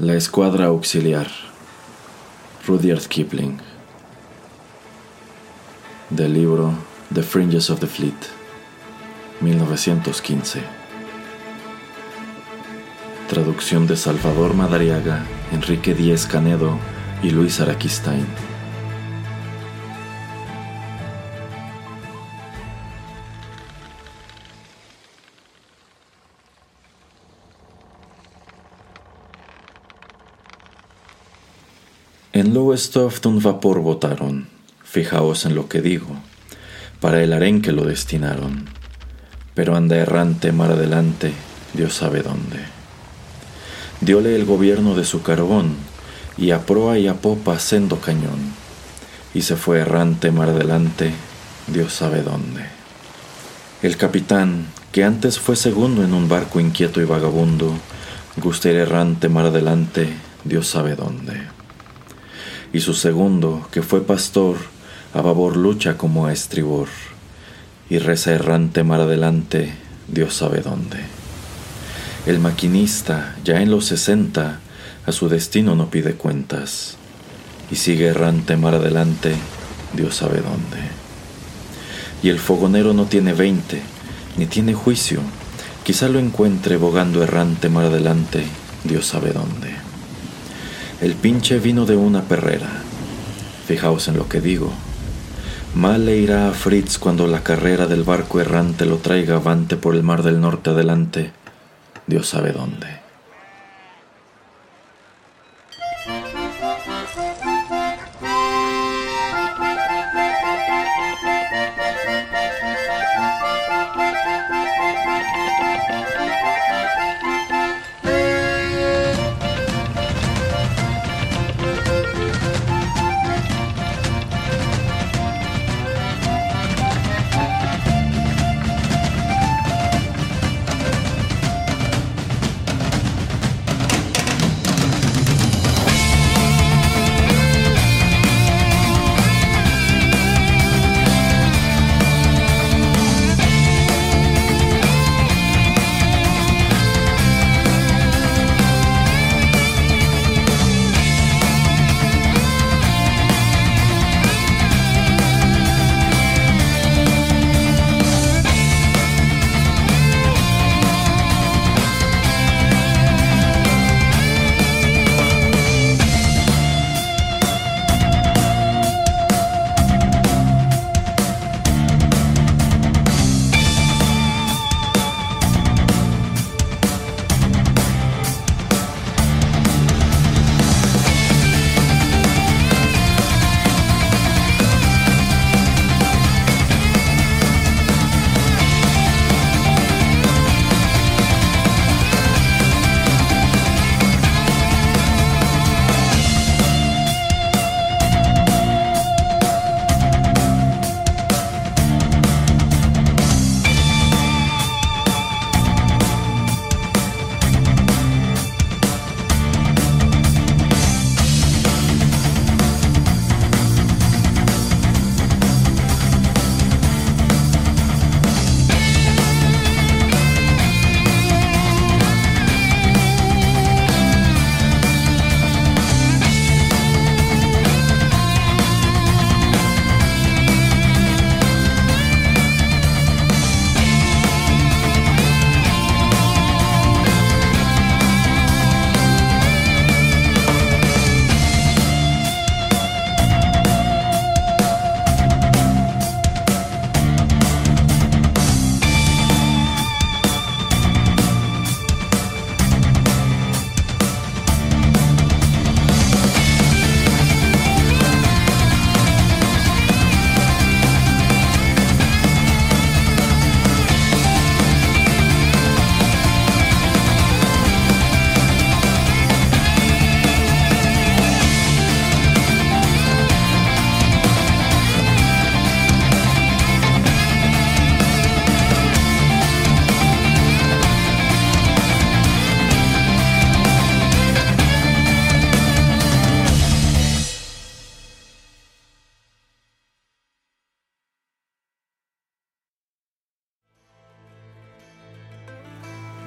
La Escuadra Auxiliar. Rudyard Kipling. Del libro The Fringes of the Fleet. 1915. Traducción de Salvador Madariaga, Enrique Díez Canedo y Luis Araquistain. En Lowestoft un vapor botaron, fijaos en lo que digo, para el arenque lo destinaron, pero anda errante mar adelante, Dios sabe dónde. Diole el gobierno de su carbón, y a proa y a popa sendo cañón, y se fue errante mar adelante, Dios sabe dónde. El capitán, que antes fue segundo en un barco inquieto y vagabundo, gusta ir errante mar adelante, Dios sabe dónde y su segundo, que fue pastor, a babor lucha como a estribor, y reza errante mar adelante, Dios sabe dónde. El maquinista, ya en los sesenta, a su destino no pide cuentas, y sigue errante mar adelante, Dios sabe dónde. Y el fogonero no tiene veinte, ni tiene juicio, quizá lo encuentre bogando errante mar adelante, Dios sabe dónde. El pinche vino de una perrera. Fijaos en lo que digo. Mal le irá a Fritz cuando la carrera del barco errante lo traiga avante por el mar del norte adelante, Dios sabe dónde.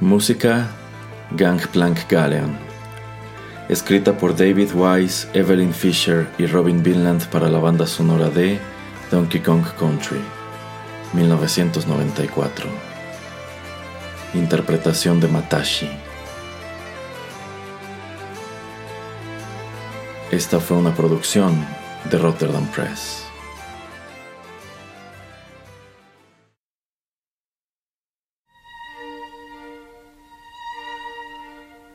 Música Gangplank Galeon. Escrita por David Wise, Evelyn Fisher y Robin Vinland para la banda sonora de Donkey Kong Country, 1994. Interpretación de Matashi. Esta fue una producción de Rotterdam Press.